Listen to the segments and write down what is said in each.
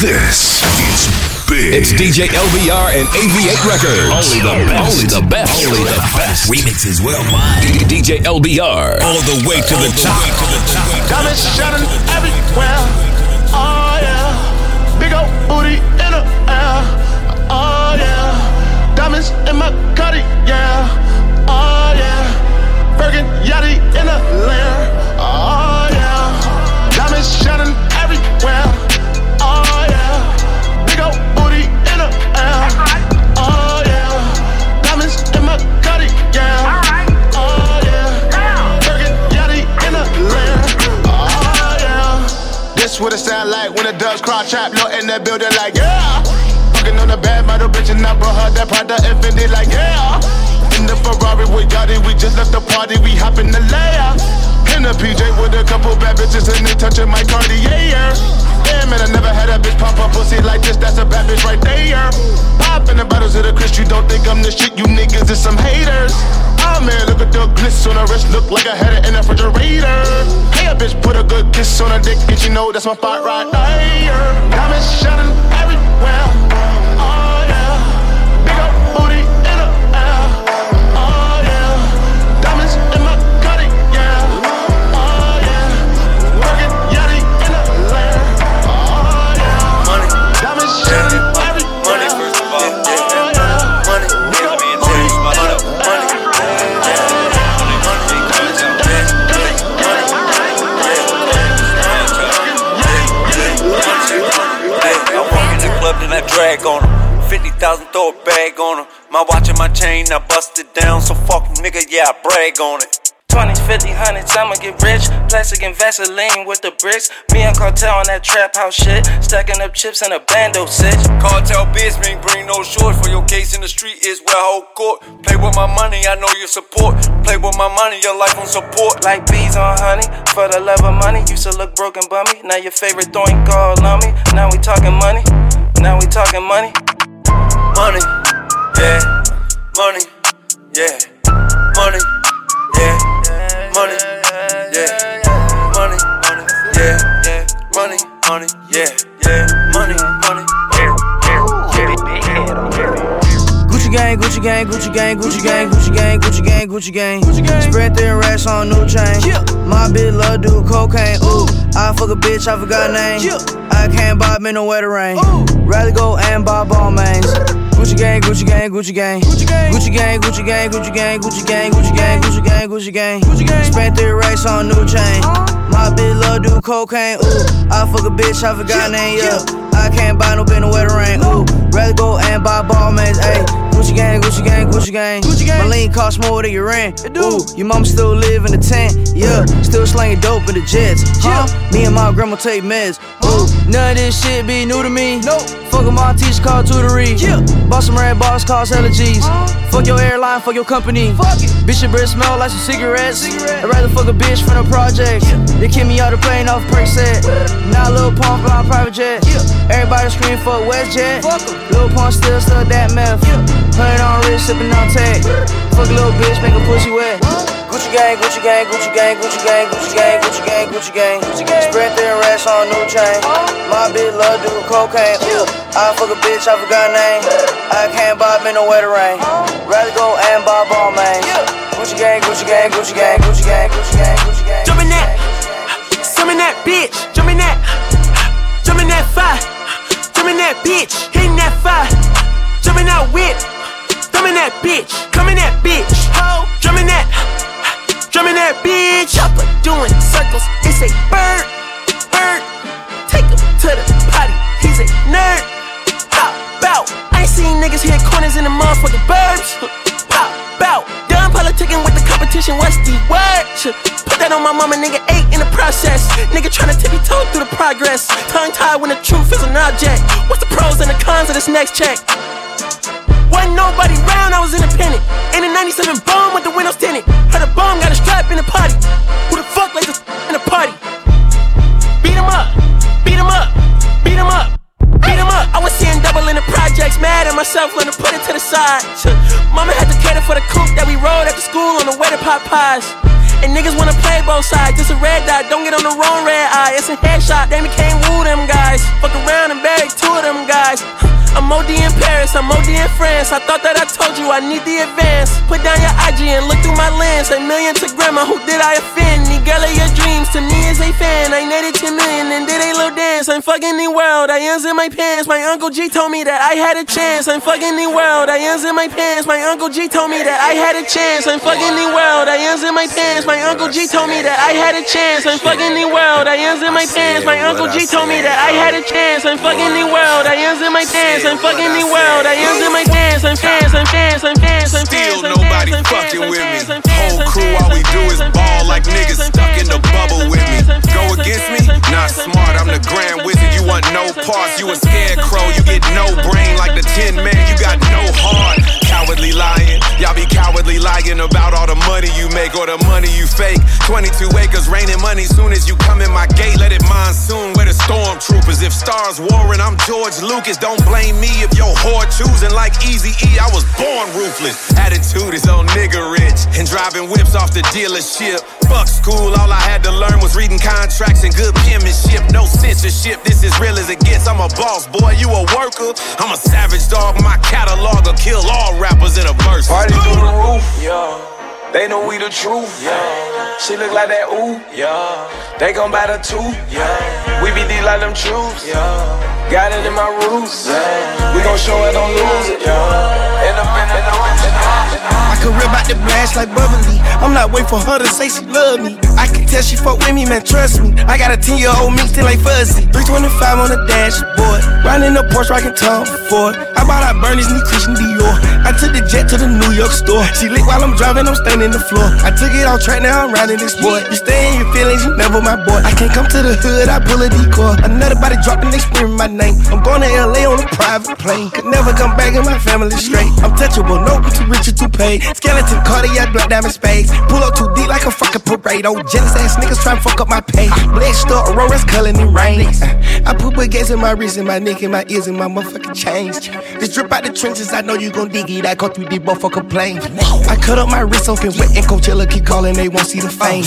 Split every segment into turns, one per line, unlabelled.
This is big.
It's DJ LBR and AV8 Records.
Only the best.
Only the best.
Only the best.
Remixes worldwide.
DJ LBR.
All the way to the top. To the top.
Diamonds shining everywhere. Oh yeah. Big old booty in the air. Oh yeah. Diamonds in my cutty, yeah. Oh yeah. Bergen Yachty in the lair. Oh yeah. Diamonds shining what it sound like when the doves cry trap, low in that building like yeah. Fucking on the bad model bitch and I brought her that Prada Infinity like yeah. In the Ferrari with Yachty, we just left the party, we hop in the layer. In the PJ with a couple bad bitches and they touching my Cartier. Yeah, man, I never had a bitch pop up pussy like this. That's a bad bitch right there. Popping the bottles of the Chris, you don't think I'm the shit. You niggas is some haters. Oh man, look at the glitz on her wrist, look like I had it in a refrigerator. Hey, a bitch put a good kiss on her dick, and you know that's my spot right there. Diamonds shining everywhere.
On him. 50,000, throw a bag on him. My watch and my chain, I bust it down. So fuck nigga, yeah, I brag on it.
20s, 50, hundreds, I'ma get rich. Plastic and Vaseline with the bricks. Me and Cartel on that trap house shit. Stacking up chips in a bando sit.
Cartel business, bring no shorts. for your case in the street is where I hold court. Play with my money, I know your support. Play with my money, your life on support.
Like bees on honey. For the love of money, used to look broken bummy. Now your favorite throwing call on me. Now we talking money. Now we talking money.
Money, yeah, money, yeah, money, yeah, money, yeah, money, yeah, money, money, yeah, yeah,
Gucci gang, Gucci gang, Gucci gang, Gucci gang, Gucci gang, Gucci gang, Gucci gang. Gucci gang. Spread thin racks on new chain. My bitch love do cocaine. Ooh, I fuck a bitch, I forgot name. I can't buy me no wetter rain. Rather go and buy Balmains. Gucci gang, Gucci gang, Gucci gang. Gucci gang, Gucci gang, Gucci gang, Gucci gang, Gucci gang, Gucci gang, Gucci gang, Gucci gang. Gucci gang. Spent three racks on new chain. My bitch love do cocaine. Ooh, I fuck a bitch, I forgot name. Yeah, I can't buy no bin no wetter rain. Ooh, rather go and buy Balmains. Ayy, Gucci gang, Gucci gang, Gucci gang. Gucci gang. My lean cost more than your rent. Ooh, your mama still live in the tent. Yeah, still slanging dope in the jets. Huh? Me and my grandma take meds. Ooh, none of this shit be new to me. Nope. Fuck with my teacher called tutory. Yeah. Bought some red bars, cost hella G's. Fuck your airline, fuck your company. Fuck it. Bitch, your breath smell like some cigarettes. I'd rather fuck a bitch from the projects. They kick me out the plane off Percocet. Now Lil Pump flying private jet. Everybody scream fuck WestJet. Lil Pump still stuck that meth. Hundred on wrist, sipping on tech. Fuck a little bitch, make a pussy wet. Gucci gang, Gucci gang, Gucci gang, Gucci gang, Gucci gang, Gucci gang, Gucci gang. Gucci gang. Spread thin racks on new chain. My bitch love do cocaine. Ooh, I fuck a bitch, I forgot her name. I can't buy me no wetter rain. Rather go and buy Balmain. Gucci gang, Gucci gang, Gucci gang, Gucci gang, Gucci gang, Gucci gang.
Jump in that, jump in that bitch, in that bitch, hitting that fire, jump in that whip, jump in that bitch, come in that bitch, ho, jump in that, jump in that bitch, chopper doing circles, it's a bird, bird, take him to the potty, he's a nerd, pop out, I ain't seen niggas hit corners in the motherfucking burbs, pop out, done politicking with the competition, what's the word? Put that on my mama, nigga, eight in the process. Nigga tryna tippy toe through the progress. Tongue tied when the truth is an object. What's the pros and the cons of this next check? Wasn't nobody round, I was independent. In a 97 bomb with the windows tinted. Heard a bomb got a strap in the party. Who the fuck like this in the party? Beat 'em up, beat 'em up, beat 'em up. Beat 'em up. I was seeing double in the projects, mad at myself, learn to put it to the side. Mama had to cater for the coupe that we rode after school on the way to pot pies. And niggas wanna play both sides. Just a red dot, don't get on the wrong red eye. It's a headshot, Damn, he can't woo them guys. Fuck around and bury two of them guys. I'm OD in Paris, I'm OD in France. I thought that I told you I need the advance. Put down your IG and look through my lens. A million to grandma, who did I offend? The your dreams to me is a fan. I netted 10 million and did it dance. I'm fucking the world, I ends in my pants. My uncle G told me that I had a chance. I'm fucking the world, I ends in my pants. My uncle G told me that I had a chance. I'm fucking the world, I ends in my pants. My uncle G told me that I had a chance. I'm fucking the world, I ends in my pants. My uncle G told me that I had a chance. I'm fucking the world, I ends in my pants. I'm fucking the world, I ends in my pants. I'm fans, I'm fans, I'm fans, I'm fans.
Still nobody fucking with me. Whole crew, all we do is ball like niggas stuck in the bubble with me. Go against me? Not smart, I'm the grand wizard. You want no parts, you a scarecrow. You get no brain like the tin man, you got no heart. Cowardly lying, y'all be cowardly lying about all the money you make or the money you fake. 22 acres raining money soon as you come in my gate. Let it monsoon where the stormtroopers. If stars warring, I'm George Lucas. Don't blame me if your whore choosing like Easy E. I was born ruthless. Attitude is on nigga rich and driving whips off the dealership. Fuck school, all I had to learn was reading contracts and good penmanship. No censorship, this is real as it gets. I'm a boss, boy, you a worker. I'm a savage dog, my catalog will kill all rappers in a verse.
Party through the roof, yeah. They know we the truth, yeah. She look like that ooh, yeah. They gon' buy the two, yeah. We be deep like them truths, yeah. Got it in my roots, yeah. We gon' show it, don't lose it, yeah. End up in the, end up in the,
My career about to blast like bubbly. I'm not waiting for her to say she love me. I can tell she fuck with me, man, trust me. I got a 10 year old me still like fuzzy. 325 on the dashboard. Riding the Porsche, rockin' Tom Ford. I bought out Bernie's new Christian Dior. I took the jet to the New York store. She lick while I'm driving, I'm standing the floor. I took it off track, now I'm riding this boy. You stay in your feelings, you never my boy. I can't come to the hood, I pull a decoy. Another body drop and they scream my name. I'm going to LA on a private plane. Could never come back in my family straight. I'm touchable, no, too rich paid. Skeleton, cardiac, black diamond spades. Pull up too deep like a fucking parade. Oh, jealous ass niggas try to fuck up my pay. Blessed up, Aurora's culling in rain. Uh, I put baguettes in my wrist and my neck and my ears and my motherfucking chains. This drip out the trenches, I know you gon' dig it. I go through deep, motherfucker plane. I cut up my wrist open wet and Coachella keep calling, they won't see the fame.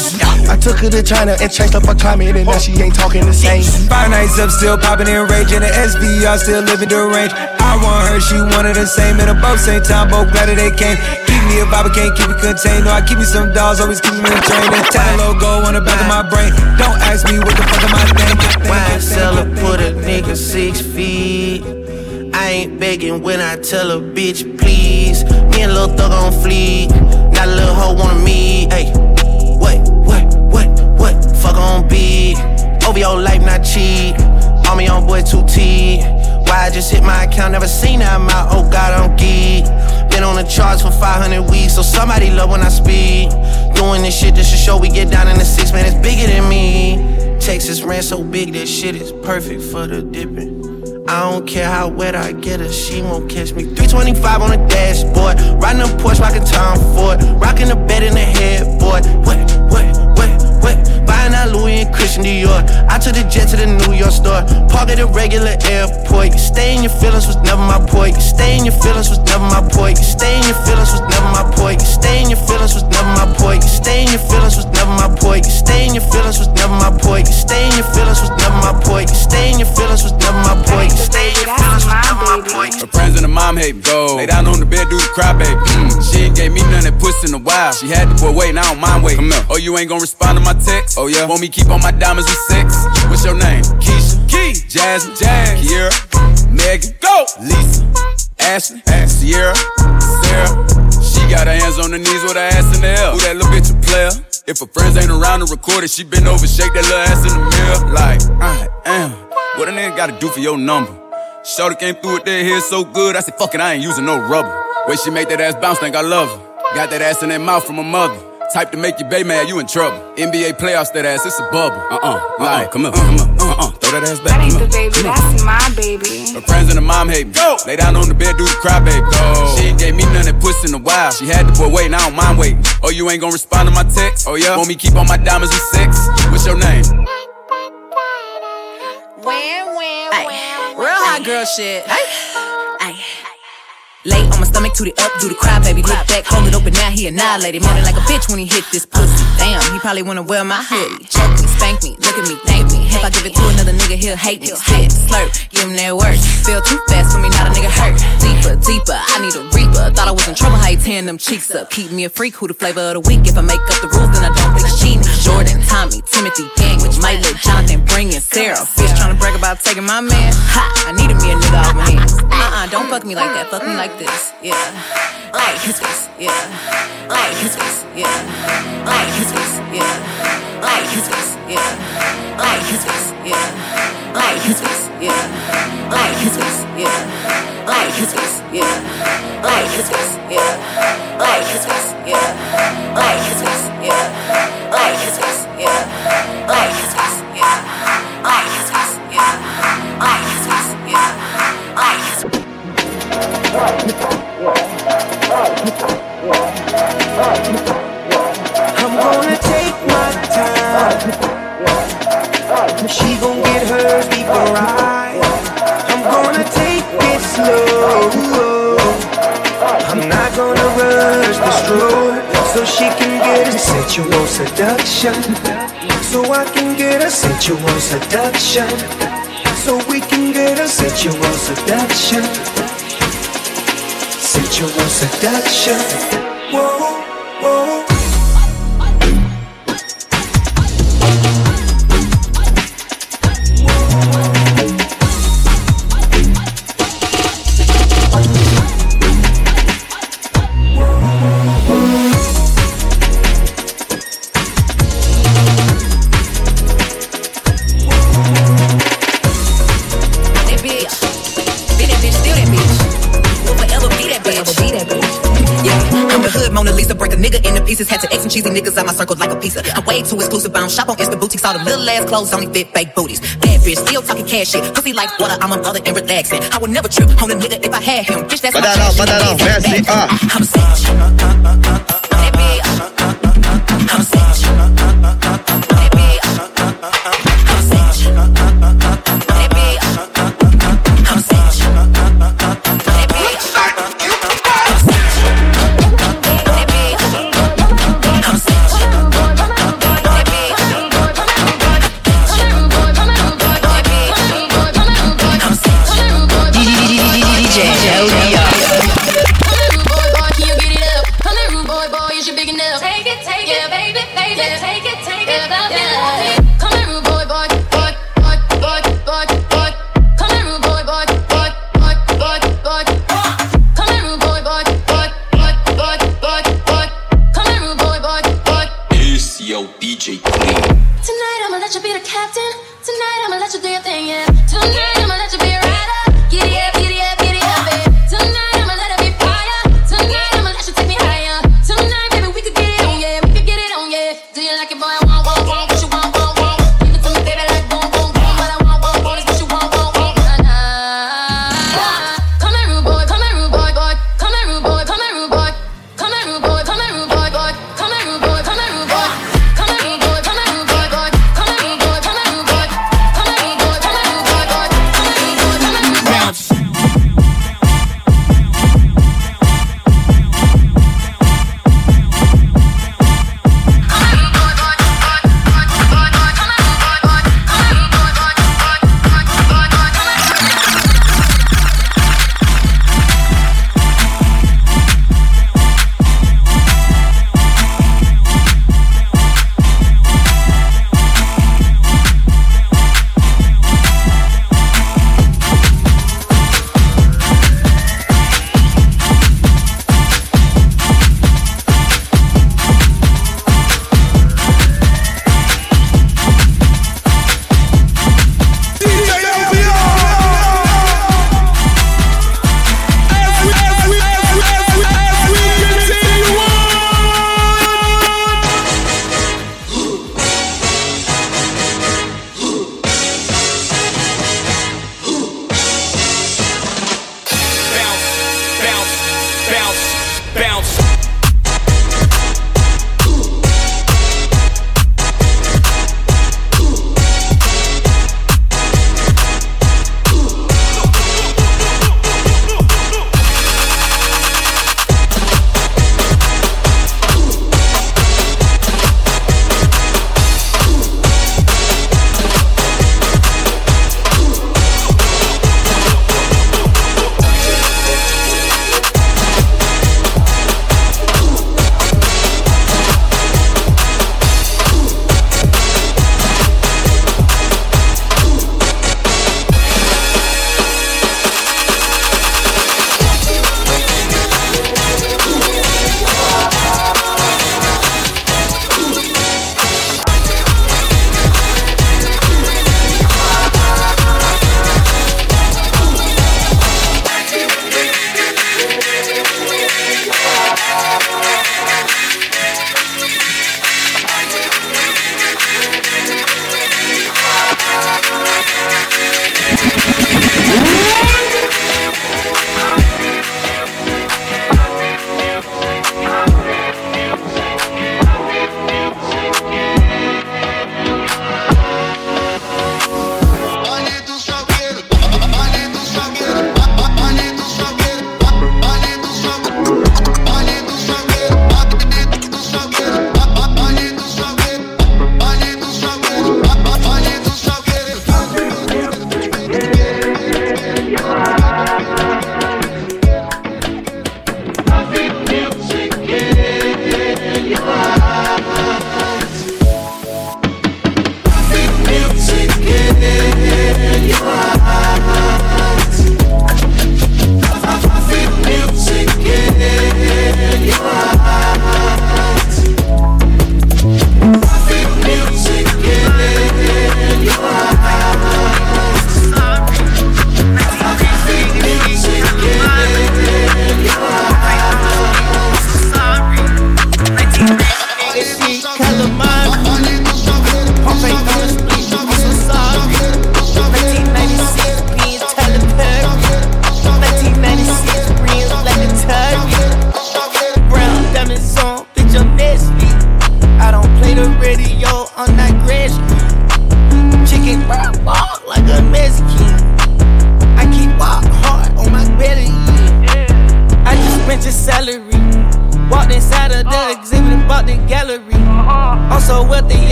I took her to China and changed up her climate and now she ain't talking the same.
Five nights up, still popping in rage, and the SVR still living the range. I want her, she wanted the same, and above same time, both glad that they came. Keep me a Bible, can't keep it contained. No, I keep me some dolls, always keep me in train. And time logo on the back of my brain. Don't ask me what the fuck am I thinking.
Wine cellar put a nigga six feet. I ain't begging when I tell a bitch, please. Me and Lil Thug on fleek. Got a little hoe wanna me. Hey, what, what, what, what? Fuck on beat. OVO life not cheap. On me on boy 2T. Why I just hit my account, never seen that amount. Oh God, I'm geek. Been on the charts for 500 weeks, so somebody love when I speak. Doing this shit just to show we get down in the six, man, it's bigger than me. Texas ran so big, that shit is perfect for the dipping. I don't care how wet I get her, she won't catch me. 325 on the dashboard, riding a Porsche, rockin' Tom Ford, rocking the bed in the headboard. What, what? Buying Louis and Christian Dior. I took the jet to the New York store, park at a regular airport. Stay in your feelings was never my point. Stay in your feelings was never my point. Stay in your feelings was never my point. Stay in your feelings was never my point. Stay in your feelings was never my point. Stay in your feelings was never my point. Stay in your feelings was never my point. Stay in your feelings was never my point. Stay
mom hate me. Go. Lay down on the bed, do the cry, baby. Mm. She ain't gave me none that puss in a while. She had the boy waiting, I don't mind waiting. Oh, you ain't gonna respond to my text? Oh, yeah. Want me keep on my diamonds with sex? What's your name? Keisha. Key. Jasmine. Jazz. Kiera. Megan. Go. Lisa. Ashley. Sierra. Sarah. She got her hands on her knees with her ass in the air. Who that little bitch a player? If her friends ain't around to record it, she been over, shake that little ass in the mirror. Like, I am. What a nigga gotta do for your number? Shorty came through with that hair so good, I said, fuck it, I ain't using no rubber. Way she make that ass bounce, think I love her. Got that ass in that mouth from her mother. Type to make you bay mad, you in trouble. NBA playoffs, that ass, it's a bubble. Uh uh, like, come on, come on, uh uh, throw that ass back.
That ain't the baby, that's my baby.
Her friends and her mom hate me. Go. Lay down on the bed, do the cry, baby. Go. She ain't gave me none that puss in a while. She had the boy waiting, I don't mind waiting. Oh, you ain't gonna respond to my text? Oh, yeah? Want me keep on my diamonds with sex? What's your name?
Real hot girl shit. Ay. Ay. Lay on my stomach, toot it up, do the cry, baby. Look back, hold it open, now he annihilated. Moaning like a bitch when he hit this pussy. Damn, he probably wanna wear my hoodie. Choke me, spank me, look at me, thank me. If I give it to another nigga, he'll hate me. Spit, slurp, give him that work. Feel too fast for me, not a nigga hurt. Deeper, deeper. I need a reaper. Thought I was in trouble, how you tearing them cheeks up. Keep me a freak, who the flavor of the week. If I make up the rules, then I don't think cheating. Jordan, Tommy, Timothy, gang, which might let Jonathan bring in Sarah. Fish trying to brag about taking my man. Ha! I needed me a nigga off my hands. Uh uh, don't fuck me like that. Fuck me like this. Yeah. Like his face. Yeah. Like his face. Yeah. Like his face. Yeah.
Sensual seduction. So we can get a sensual seduction. Sensual seduction. Whoa.
Out my circle like a pizza. I'm way too exclusive, I don't shop on Insta boutiques. All the little ass clothes only fit fake booties. Bad bitch, still talking cash shit. Pussy like water, I'm a mother and relaxing. I would never trip on a nigga if I had him. Bitch, that's my
Badalo,
trash.
badalo, merci, ah.
I'm a savage.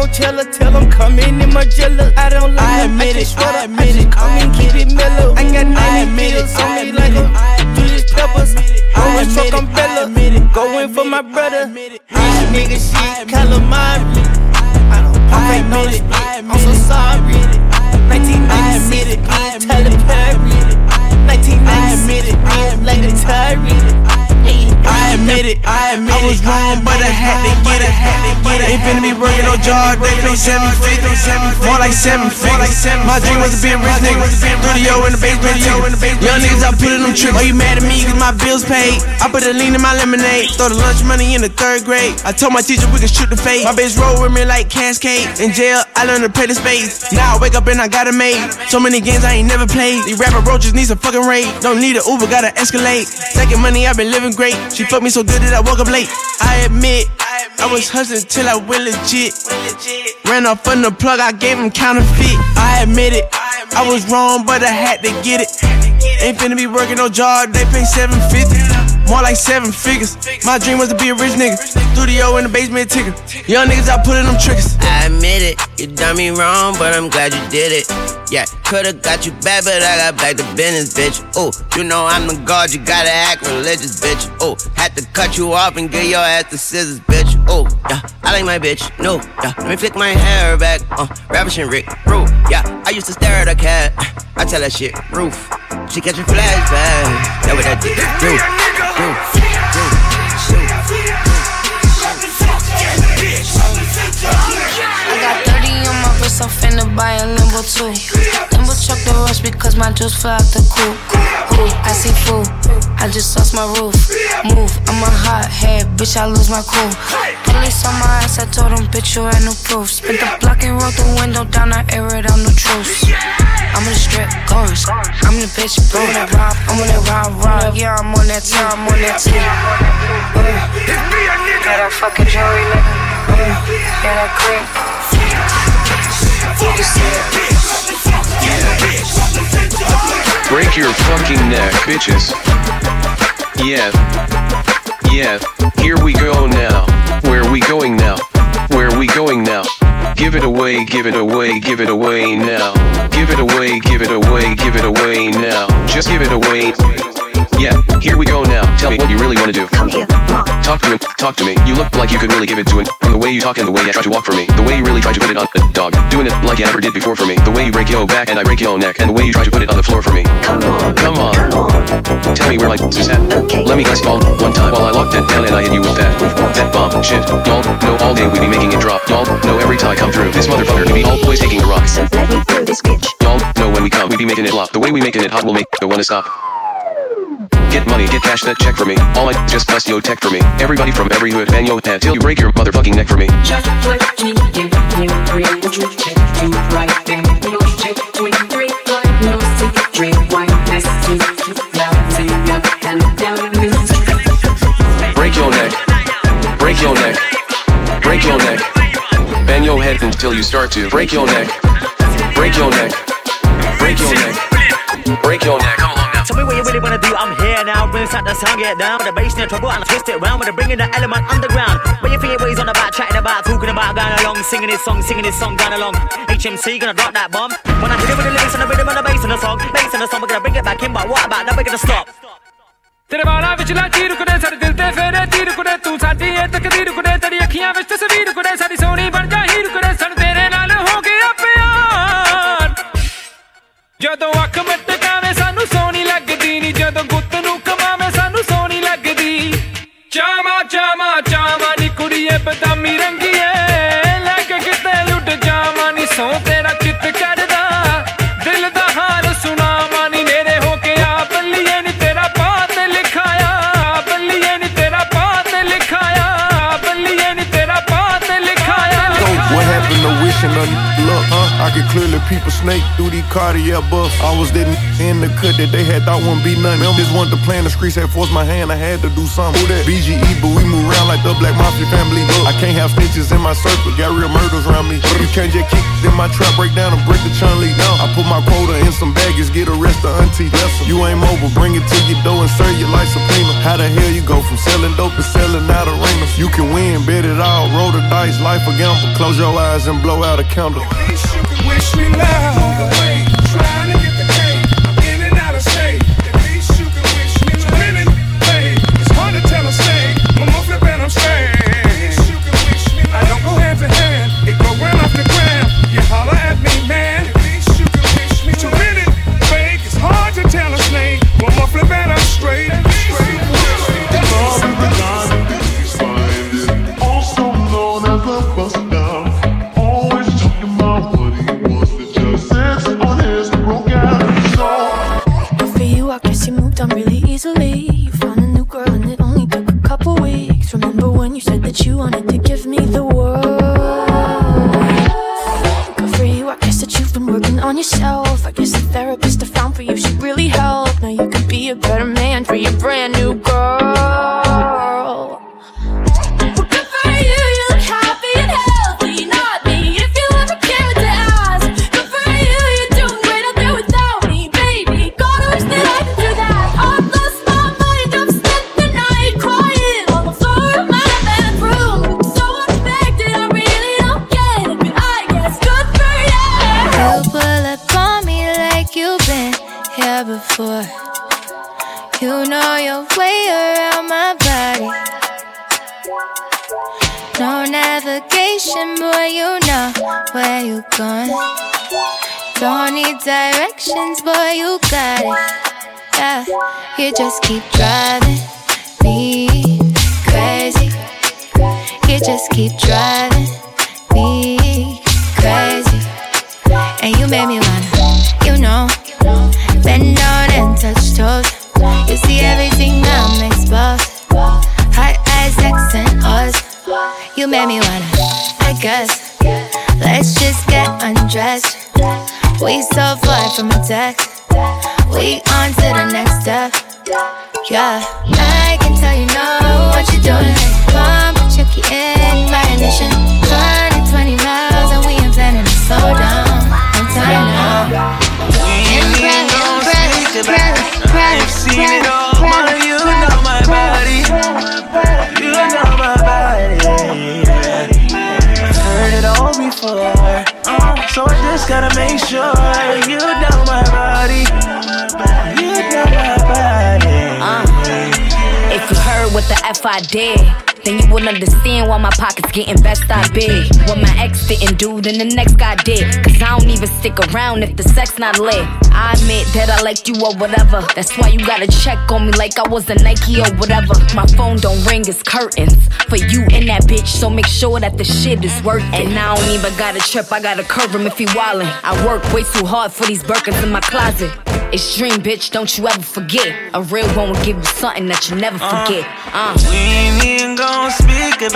Coachella, tell them come in in my jello. I don't like I admit it, I admit it, come and keep it mellow. I got 90 pills on me like a Julius Peppers. I was truck umbrella, going for my brother. Rich nigga shit, calamari. I don't I admit it, I'm so sorry. 1996, Tyler Perry. 1996, like the Tyree.
I admit it, I admit I was wrong, but I had to get it. Ain't finna be working no job, they pay seven fifty, more like seven figures. My dream was to be a rich nigga, studio in the basement, young niggas I put in them trips. Are you mad at me cause my bills paid? I put the lean in my lemonade, throw the lunch money in the third grade. I told my teacher we could shoot the fade. My bitch roll with me like Cascade. In jail, I learned to play the space. Now I wake up and I got it made. So many games I ain't never played. These rapper roaches need some fucking raid. Don't need an Uber, gotta escalate. Taking money, I've been living great. She fucked me so good that I woke up late. I admit, I was hustling till I went legit. Ran off on the plug, I gave him counterfeit. I admit it, I was wrong, but I had to get it. Ain't finna be working no job, they pay 750 more like seven figures. My dream was to be a rich nigga. Studio in the basement ticker. Young niggas out pulling them triggers.
I admit it, you done me wrong, but I'm glad you did it. Yeah, could've got you bad, but I got back to business, bitch. Oh, you know I'm the god, you gotta act religious, bitch. Oh, had to cut you off and get your ass the scissors, bitch. Oh, yeah, I like my bitch. No, yeah, let me flick my hair back. Uh, ravishing Rick, bro. Yeah, I used to stare at a cat. I tell that shit, roof. She catching flashbacks. That what that do. I
on I'm finna buy a limbo too. Limbo truck the rush because my juice fly out the coop. Ooh, I see food, I just lost my roof. Move, I'm a hot head, bitch, I lose my cool. Police on my ass, I told them, bitch, you ain't no proof. Spit the block and roll the window down, I air it out, no truth. I'm on the strip, going. I'm the bitch, bro. I'm rob, I'm on that rob, rob. Yeah, I'm on that time, I'm on that too. Uh, got that fucking jewelry, nigga. Got that cream.
Break your fucking neck, bitches. Yeah. Yeah. Here we go now. Where we going now? Where we going now? Give it away, give it away, give it away now. Give it away, give it away, give it away now. Just give it away. Yeah, here we go now. Tell me what you really want to do.
Come here,
Talk to him, talk to me. You look like you could really give it to him. From the way you talk and the way you try to walk for me. The way you really try to put it on the dog. Doing it like you never did before for me. The way you break your back and I break your neck. And the way you try to put it on the floor for me.
Come on.
Come on.
Come on.
Tell me where my is at.
Okay.
Let me guess all one time while I locked that down and I hit you with that. That bomb. Shit. Y'all know all day we be making it drop. Y'all know every time I come through. This motherfucker we be always taking the rock.
So let me through this bitch.
Y'all know when we come we be making it flop. The way we making it hot will make the one to stop. Get money, get cash, that check for me. All I just bust yo tech for me. Everybody from every hood, bang yo head till you break your motherfucking neck for me.
Just let me give you real you check you right then. No check three three like no secret wine messy. Now up and down.
Break your neck. Break your neck. Break your neck. Bang your head until you start to break your neck. Break your neck. Break your neck. Break your neck. Come along now.
Tell me what you really wanna do. I'm here now. When it's at the sound, get down with the bass, no trouble, and I twist it round with the bringing the element underground. When you feel your ways on the back, chatting about, talking about, going along, singing this song, singing this song, going along. HMC gonna drop that bomb. When I hit it with the lyrics and the rhythm and the bass in the song, bass in the song, we're gonna bring it back in. But what about now? We're gonna stop.
ਤੇਰੇ ਵਾਲਾਂ ਵਿੱਚ ਲਾਚੀ ਰੁਕਦੇ ਸਾਡੇ ਦਿਲ ਤੇ ਫੇਰੇ ਤੀ ਰੁਕਦੇ ਤੂੰ ਸਾਡੀ ਇਹ ਤਕਦੀਰ ਰੁਕਦੇ ਤੇਰੀ ਅੱਖੀਆਂ ਵਿੱਚ ਤਸਵੀਰ ਰੁਕਦੇ ਸਾਡੀ ਸੋਹਣੀ ਬਣ ਜਾ ਹੀ ਰੁਕਦੇ ਸਾਨੂੰ ਤੇਰੇ ਨਾਲ ਹੋ ਗਿਆ ਪਿਆਰ ਜਦੋਂ ਅੱਖ ਮਟਕਾਵੇਂ ਸਾਨੂੰ
I
could clearly peep a snake through these Cartier buffs. I was that in the cut that they had thought wouldn't be nothing. Them just wanted to play in the streets, had forced my hand, I had to do something. Who that? BGE, but we move around like the Black Mafia family. Look, I can't have snitches in my circle, got real murders around me. You can't just kick in my trap, break down and break the chun lead down. I put my quota in some baggage, get arrested, auntie. Lesson. You ain't mobile, bring it to your door and serve you like subpoena. How the hell you go from selling dope to selling out arenas? You can win, bet it all, roll the dice, life a gamble. Close your eyes and blow out a candle.
Wish me love.
No navigation, boy, you know where you going. Don't need directions, boy, you got it. Yeah, you just keep driving me crazy. You just keep driving me crazy. And you made me wanna, you know, bend down and touch toes. You see everything You made me wanna, I guess. Let's just get undressed. We so far from a text. We on to the next step. Yeah, I can tell you know what you're doing. Come check you in my ignition. 120 miles and we ain't planning to slow down. I'm tired now.
Seen it all, before. Uh, so I just gotta make sure you know my body. You know my body.
If you heard what the F I did, then you would understand why my pockets getting best I big. What my ex didn't do, then the next guy did. Cause I don't even stick around if the sex not lit. I admit that I liked you or whatever. That's why you gotta check on me like I was a Nike or whatever. My phone don't ring, it's curtains. For you and that bitch, so make sure that the shit is worth it. And I don't even gotta trip, I gotta curve him if he wildin'. I work way too hard for these Birkins in my closet. It's dream, bitch, don't you ever forget. A real one will give you something that you never forget. Uh.
We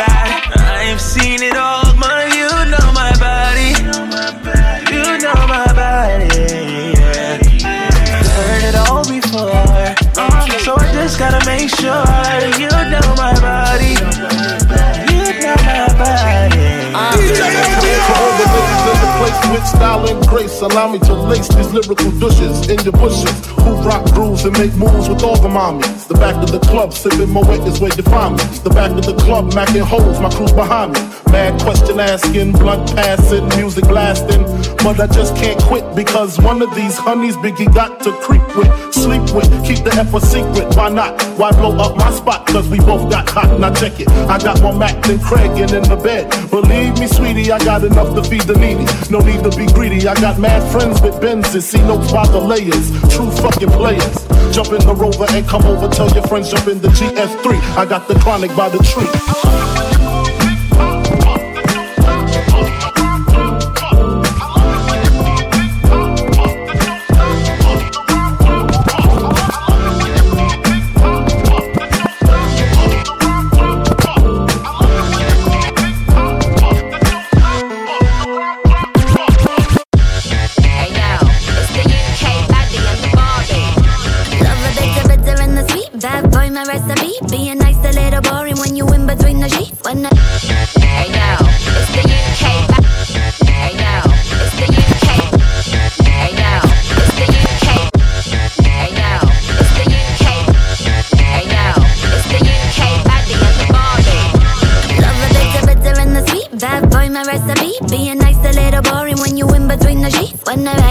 with style and grace, allow me to lace these lyrical douches in your bushes. Who rock grooves and make moves with all the mommies. The back of the club, sipping my wet is where you find me. The back of the club, macking holes, my crew's behind me. Mad question asking, blunt passing, music blasting. But I just can't quit because one of these honeys Biggie got to creep with, sleep with, keep the F a secret. Why not? Why blow up my spot? Cause we both got hot. Now check it. I got more Mac than Craig and in the bed. Believe me, sweetie, I got enough to feed the needy. No need to be greedy. I got mad friends with Benzes. See notes by the layers. True fucking players. Jump in the rover and come over. Tell your friends jump in the GS3. I got the chronic by the tree.
When I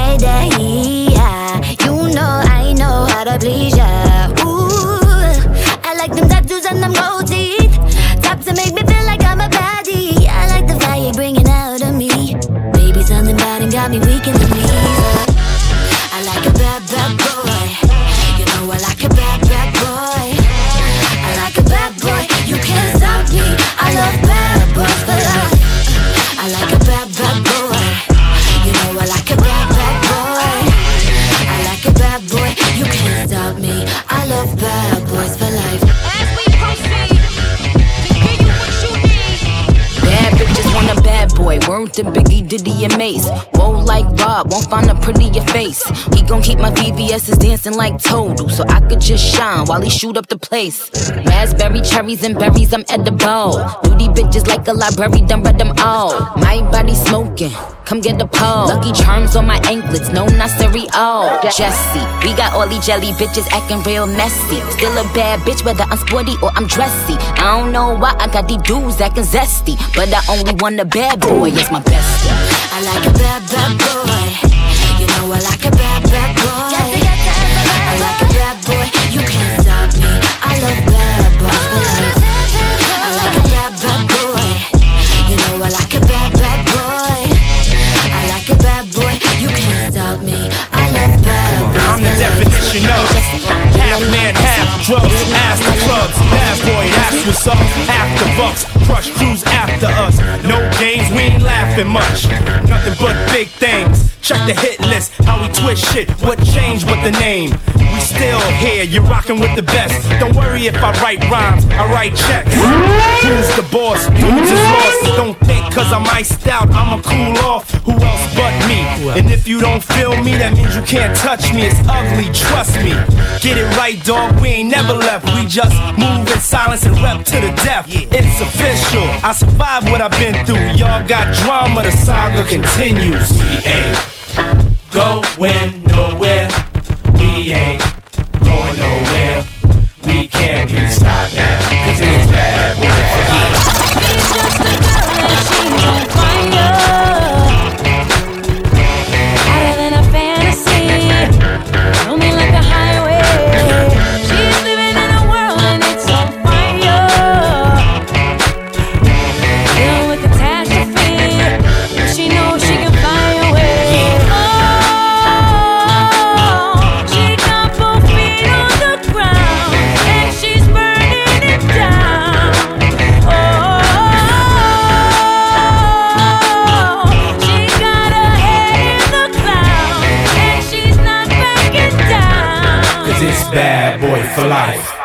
dancing like Total, so I could just shine while he shoot up the place. Raspberry, cherries, and berries, I'm edible. Duty bitches like a library, done read them all. My body smoking. Come get the pole. Lucky charms on my anklets, no not cereal. Jesse, we got all these jelly bitches acting real messy. Still a bad bitch, whether I'm sporty or I'm dressy. I don't know why I got these dudes acting zesty, but I only want a bad boy, it's my bestie.
I like a bad, bad boy. You know I like a bad, bad boy.
Drugs, ass the clubs. Bad boy, that's what's up. The bucks, crush crews after us. No games, we ain't laughing much. Nothing but big things. Check the hit list, how we twist shit. What changed with the name? We still here, you're rocking with the best. Don't worry if I write rhymes, I write checks. Who's the boss? Dudes is lost. Don't think cause I'm iced out, I'ma cool off. Who else but me? And if you don't feel me, that means you can't touch me. It's ugly, trust me. Get it right, dog. We ain't never left. We just move in silence and rep to the death. It's official. I survived what I've been through. Y'all got drama, the saga continues. Going nowhere. We ain't going nowhere. We can't be stopped now. For life.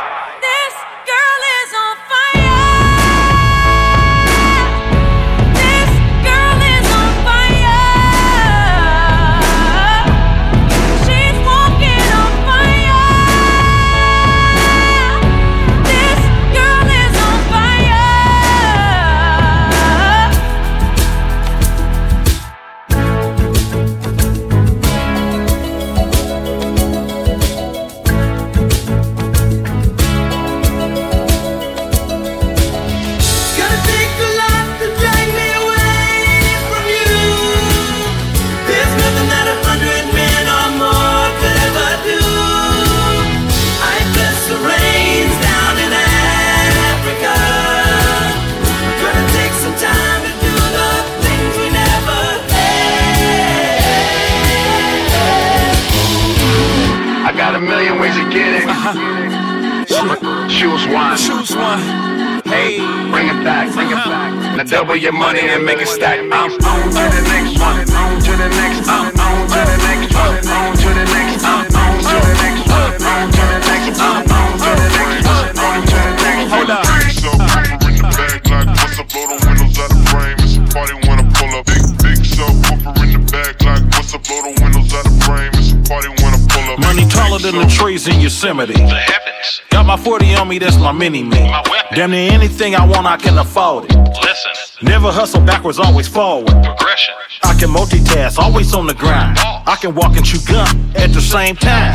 Mini me. Damn near anything I want, I can afford it. Listen. Never hustle backwards, always forward. Progression. I can multitask, always on the grind. I can walk and chew gum at the same time.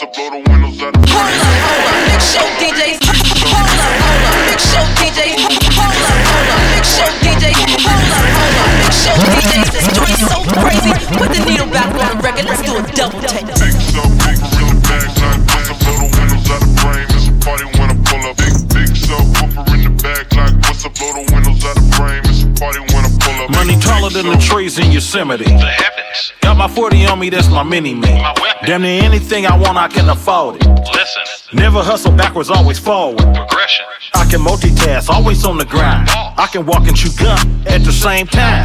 like up? Blow the windows out the frame.
Big show DJ. Hold up, hold up. Big show DJ. Hold up, hold up. Big show DJ. Hold up, hold up. Big show DJ. This joint so crazy. Put the needle back on the record. Let's do a double take.
Big subwoofer in the bag like what's up? Blow the windows out the frame. It's a party when I pull up. Big big subwoofer in the bag like what's up? Blow the windows out the frame. It's a party when I pull up.
Money taller than the trees in Yosemite. The heavens. Got my 40 on me, that's my mini me. Damn near anything I want, I can afford it. Listen. Never hustle backwards, always forward. Progression. I can multitask, always on the grind. I can walk and chew gum at the same time.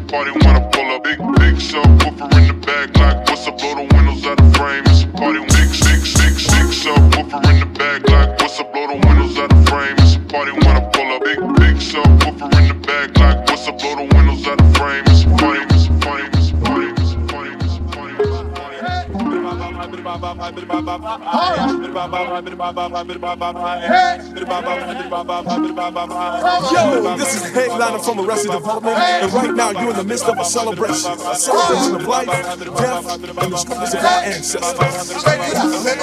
party when I pull up. Big big subwoofer in the bag like what's up? Blow the windows out the frame. It's a party. Big six six six subwoofer in the bag like what's up? Blow the windows out the frame. It's a party when I pull up. Big big subwoofer in the bag like what's up? Blow the windows out the frame. It's
Yo, this is headliner from Arrested Development, and right now you're in the midst of a celebration. A celebration of life, death, and the struggles of our ancestors.
Let me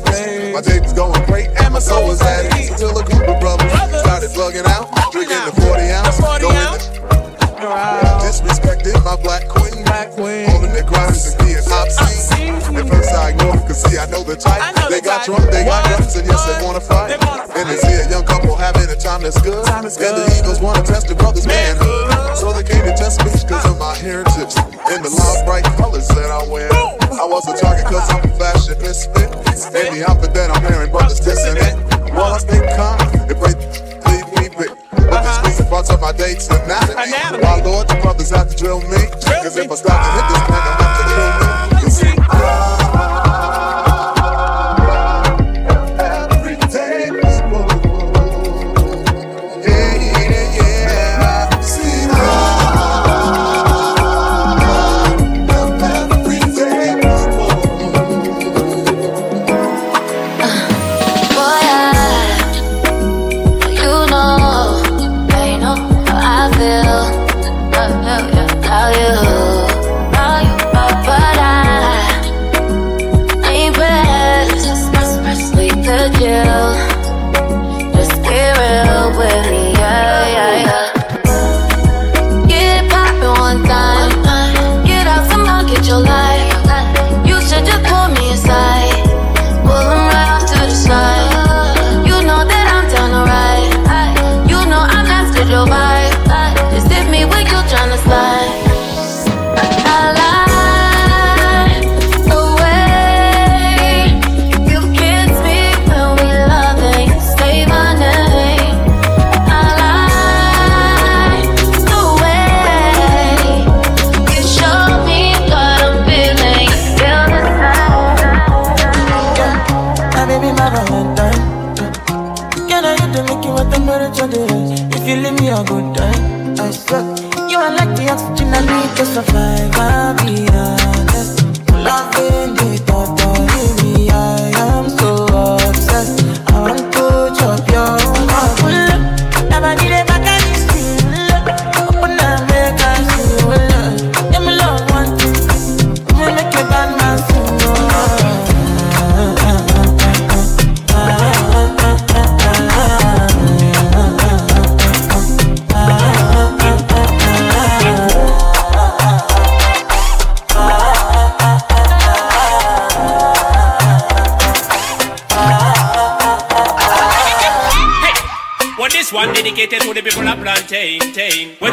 pleased. My day was going great, and my soul was at ease. Until a group of brothers started bugging out, drinking the 40 ounce, going disrespecting my black queen, holding their grinds and being obscene. At first I ignored cause see I know the type. they got drunk, they got guns, and yes they wanna fight. And they see a young couple having a time that's good, and the Eagles wanna test the brothers' manhood.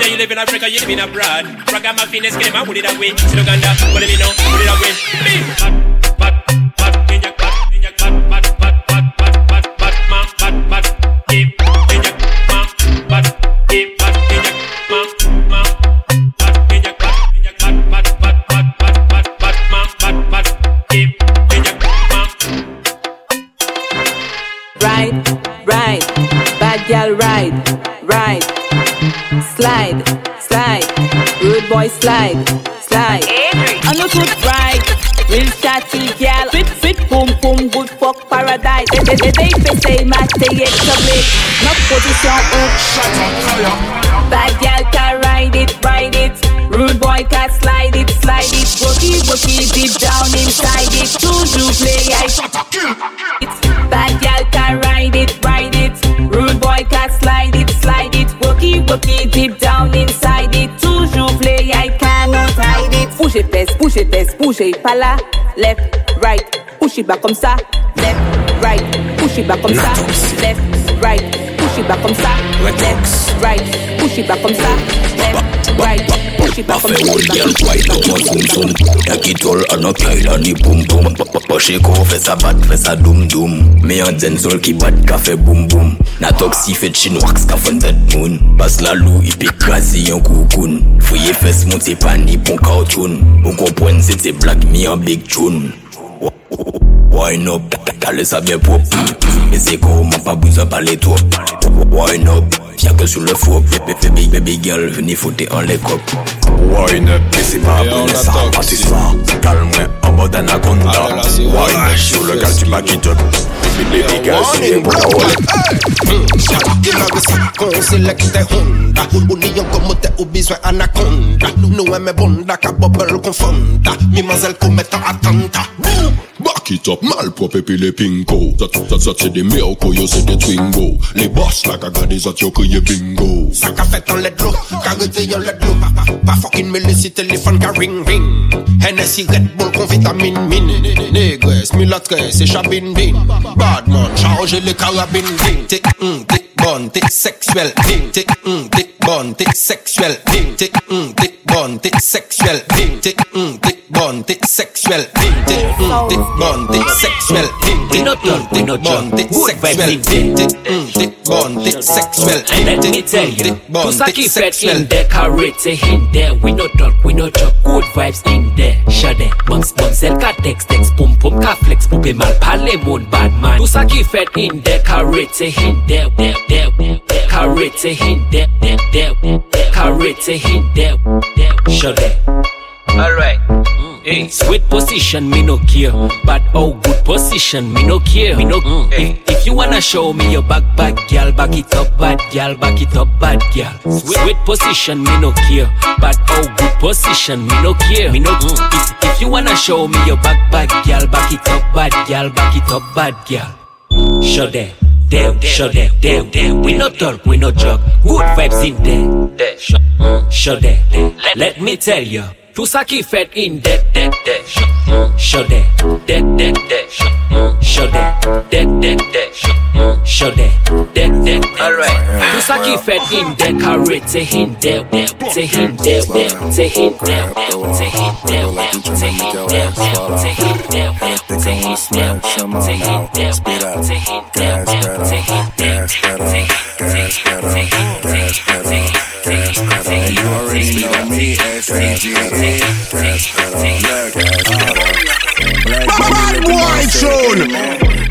You
live in Africa, you live in abroad. Ragamuffin is game, put it away. Uganda, put it in, put it away. Me,
slide, slide. I the foot, right, real chatty girl, fit, fit, boom, boom, good fuck paradise. They, they, they, they, push it, push it, pas là. Left, right, push it back comme ça. Left, right, push it back comme ça. Left, right, push it back comme ça. Left, right, push it back comme ça. Left, right,
Pafe ou riyal kwa ito kwa sumsum Yakitol anapil anipum pum Posheko fe sabat fe sa dum dum Me an zen sol ki bat kafe bum bum Na tok si fe chin waks kafan zet moun Bas la lou ipi krasi yon koukoun Fouye fes moun se pani pon kautoun Ou kompwen se se blak mi an big choun Wine up, calé ça bien propre. Mes échos, m'ont pas besoin de parler trop. Wine up, y'a que sur le faux. Baby, baby girl, venez foutre en les copes.
Wine up, c'est pas bon, ça pas ce soir. Calme-moi en mode anaconda. Ah, wine up, sur le gars, tu m'as quitté. Baby girl, c'est bien pour la wine.
Select the Honda Union comme t'es au besoin anaconda Nous aimons bonda Qu'à bubble confunda Mimazelle commettant attenta Boum
back it up, malpropre pi le pinko Zat, zat, zat se de melko, oh, yo se de twingo Le boss la ka gade zat yo kriye bingo
Sa ka fet an ledlo, ka rete yon ledlo Pa, pa, pa fucking me lesi telephone ka ring ring Hennessy Red Bull con vitamine min Negres, milatres, e chabin bin Badman, charge le karabin bin. tik, mm, tik bon, tik seksuel bin. tik, mm, tik bon, tik seksuel bin. tik, mm, tik bon, tik seksuel bin. tik, mm, tik bunty, sexual, tinted, mm, tick bunty, sexual, tinted, mm, tick bunty, sexual, tinted, mm, tick bunty.
Let me tell you, Pusaki
fed
in there, carrots eh, in there. We no talk, we no talk, good vibes in there. Shade, bumps, bumps, el ka text, text, pum pum, ka flex, pupe mal, pale moon, bad man. Pusaki fed eh, in there, carrots eh, in there, there, there, there. Carrots in there, there, there, there. Carrots in there, there. Shade. All right. Mm. Hey, sweet position, me no care. But oh, good position, me no care. Me no. Mm. Mm. If, if you wanna show me your back, back, girl, back it up, bad girl, back it up, bad girl. Sweet, sweet position, me no care. But oh, good position, me no care. Me no. Mm. If, if you wanna show me your back, back, girl, back it up, bad girl, back it up, bad girl. Show them. Damn, show them, damn, damn. We no talk, we no joke. Good vibes in there. Show, mm, them. Let, let me tell you. Tout ça qui fait in dead, dead, dead. Them, dead, dead, dead. Show them, dead, dead, dead. Them, dead, dead. Alright. Tout ça qui fait in dead, carré, c'est in dead, c'est in dead, c'est in dead, c'est in dead, c'est in dead, c'est in dead, c'est in dead, c'est in dead, c'est in dead, c'est in dead, c'est in dead,
And you already know me, STG.
Bad boy tune.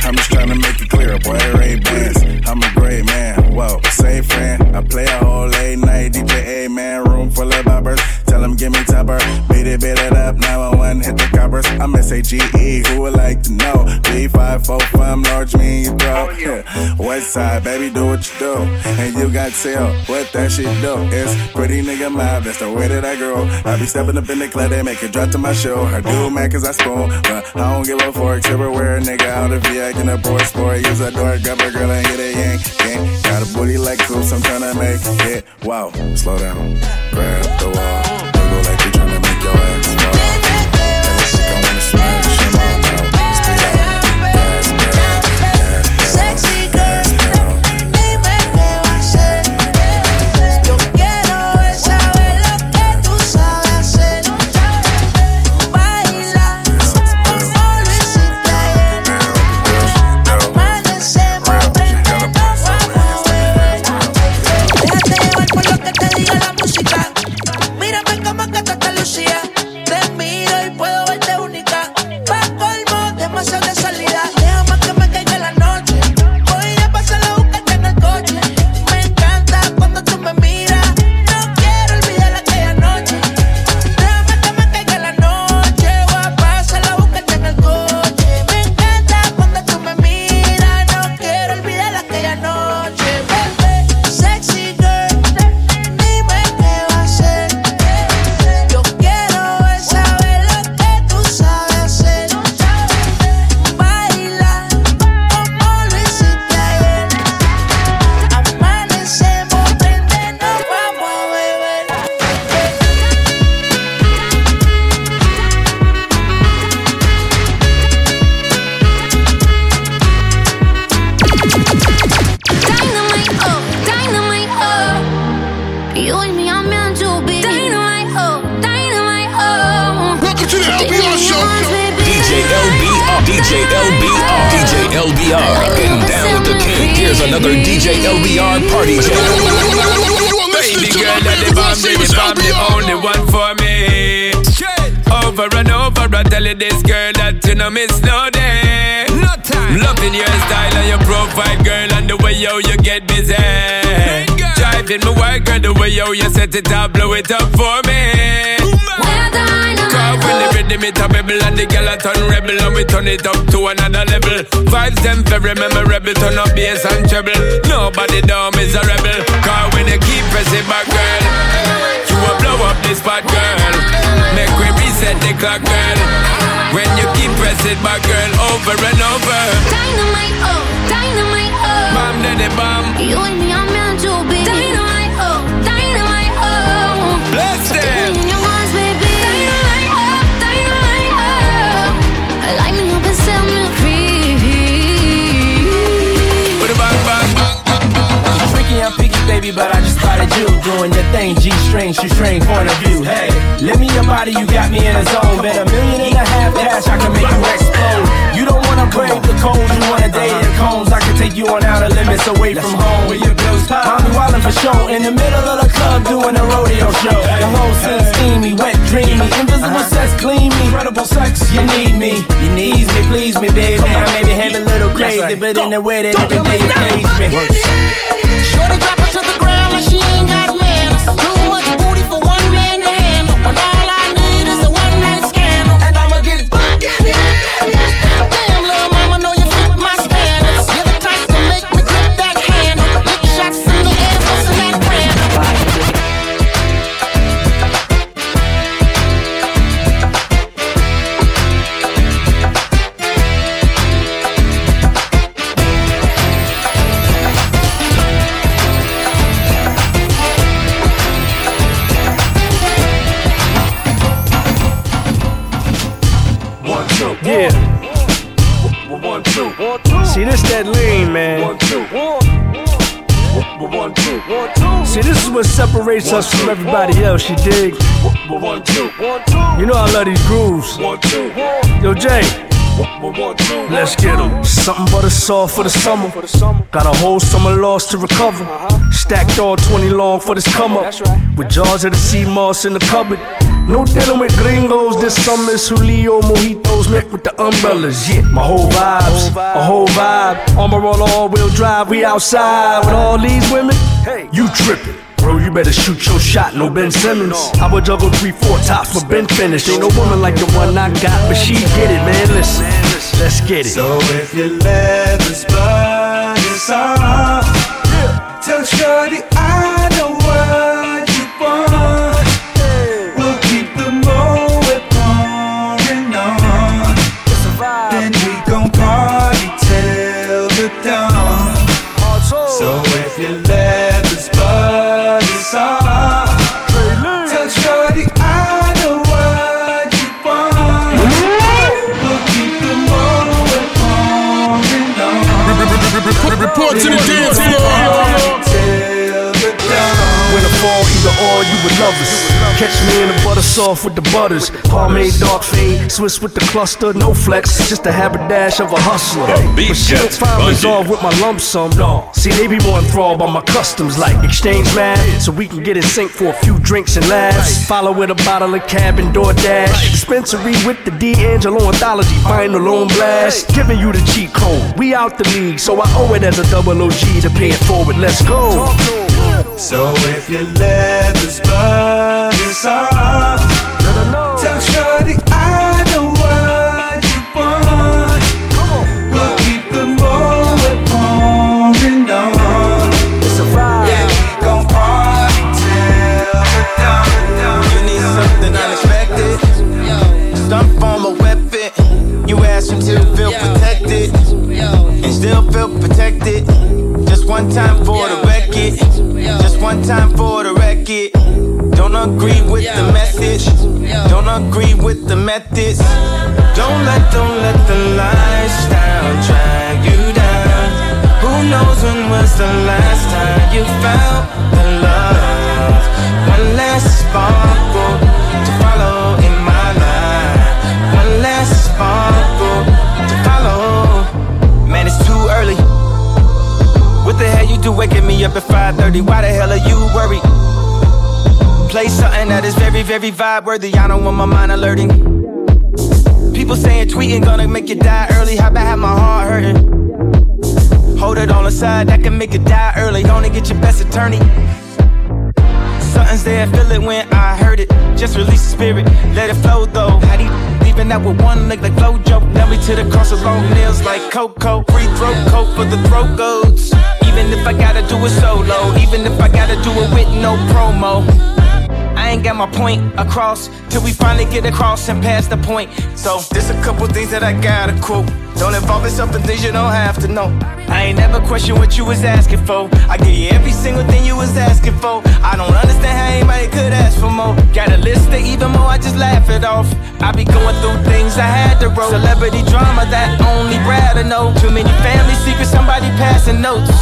I'm just trying to make it clear, boy, it ain't bands. I'm a great man, whoa, same friend. I play a whole late night, DJ A man, room full of boppers. Tell
give me topper. Beat it, beat it up, 911, hit the coppers. I'm S-A-G-E, who would like to know? B545, from large me in your throat. Oh, West side, baby, do what you do. And you got tell what that shit do. It's pretty nigga mob, that's the way that I grow. I be stepping up in the club, they make it drop to my show. I do man, cause I spoon, but I don't give a fork. Everywhere, nigga, out of VI in a boy sport. Use a door, grab a girl and get a yank, yank. Got a booty like coops, I'm tryna make it. Wow, slow down, grab the wall. Wiggle like you tryna make your ass and
over, I tell you this girl that you know miss no day. No time. Loving your style and your profile, girl, and the way yo you get busy. Driving my work, girl, the way yo you set it up, blow it up for me. Oh, Cause when the oh. rhythm it a bubble and the girl a turn rebel and we turn it up to another level. Vibes them very memorable, turn up bass and treble. Nobody dumb is a rebel. Cause when you keep pressing back, girl, you will blow up this spot, girl. Reset the clock, girl. When you keep pressing back, girl, over and over.
Dynamite, oh, dynamite, oh.
Bam, daddy, bam.
You and me are meant to be. Dynamite, oh, dynamite, oh.
Bless them.
Stick in your arms, baby. Dynamite, oh, dynamite, oh. Light
I'm picky, baby, but I just spotted you doing your thing. G string, shoe string, point of view. Hey, let me your body, you got me in a zone. Bet a million and a half cash, I can make you explode. You don't wanna break the code, you wanna date the cones. I can take you on outer limits away from home. Where your bills pop. Mommy wildin' for show in the middle of the club doing a rodeo show. The whole scene steamy, wet, dreamy, invisible uh-huh. sex, clean me, incredible sex. You need me, you need me, please me, baby. I may be having a little crazy, but in the way that every day you please me.
Shorty drop
separates us from everybody else, you dig? You know I love these grooves. Yo, Jay. Let's get get 'em. Something but a soft for the summer. Got a whole summer lost to recover. Stacked all 20 long for this come up. With jars of the sea moss in the cupboard. No dealing with gringos this summer. It's Julio mojitos met with the umbrellas. Yeah, my whole vibes, a whole vibe. Armor all all wheel drive. We outside with all these women. Hey, you tripping. Bro, you better shoot your shot, no Ben Simmons. I would juggle three, four tops, but Ben finished. Ain't no woman like the one I got, but she get it, man. Listen, let's get it.
So if you let the spot
or, you would love us. Catch me in the butter soft with the butters. Pomade, dark fade, Swiss with the cluster, no flex. Just a haberdash of a hustler.
beat
But she don't
gets
resolve with my lump sum. No. See, they be more enthralled by my customs, like exchange mad, so we can get in sync for a few drinks and laughs. Follow with a bottle of cab and DoorDash. Dispensary with the D'Angelo anthology, final on blast. Giving you the cheat code. We out the league, so I owe it as a double OG to pay it forward. Let's go.
So if you let the spot is off, tell Shorty I know what you want. We'll keep the moment pouring on. It's a vibe. Yeah, we gon' party till the dawn.
You need something unexpected. Some form of weapon. You ask him to feel protected. And still feel protected. One time for the record. Just one time for the record. Don't agree with the message. Don't agree with the methods. Don't let, don't let the lifestyle drag you down. Who knows when was the last time you felt the love? One last sparkle to follow in my What the hell you do waking me up at 5:30? Why the hell are you worried? Play something that is very, very vibe worthy. I don't want my mind alerting. People saying tweeting gonna make you die early. How about have my heart hurting? Hold it on the side, that can make you die early. Gonna get your best attorney. Something's there, feel it when I heard it. Just release the spirit, let it flow though. How do leaving out with one leg like Flojo? Now me to the cross of long nails like Coco. Free throat coat for the throat goats. Even if I gotta do it solo, even if I gotta do it with no promo. Ain't got my point across till we finally get across and pass the point. So there's a couple things that I gotta quote. Don't involve yourself in things you don't have to know. I ain't never question what you was asking for. I give you every single thing you was asking for. I don't understand how anybody could ask for more. Got a list of even more, I just laugh it off. I be going through things I had to roll. Celebrity drama that only Brad know. Too many family secrets, somebody passing notes.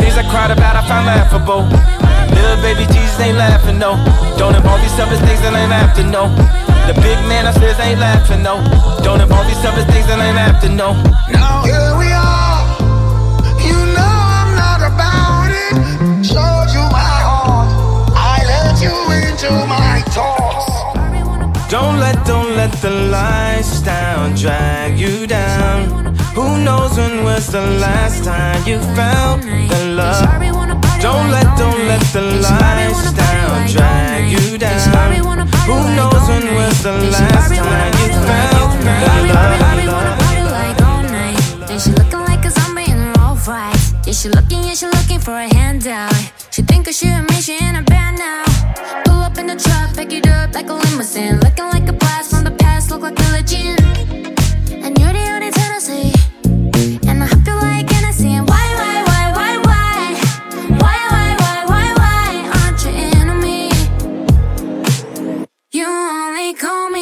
Things I cried about, I found laughable. Little baby Jesus ain't laughing, no. Don't involve yourself in things that ain't to know. The big man upstairs ain't laughing, no. Don't involve yourself in things that ain't to know.
Now here we are. You know I'm not about it. Showed you my heart. I let you into my thoughts.
Don't let, don't let the lifestyle drag you down. Who knows when was the last time you felt the love? Don't let, don't let the lifestyle drag you down. Who knows when was the last time you felt love?
She looking like a zombie in her all right. Yeah, she looking, yeah, she looking for a handout. She think she and me, she in a band now. Pull up in the truck, pick it up like a limousine. Looking like a blast from the past, look like Billie Jean. And you're the only Tennessee. And I hope you like Hennessy. Call me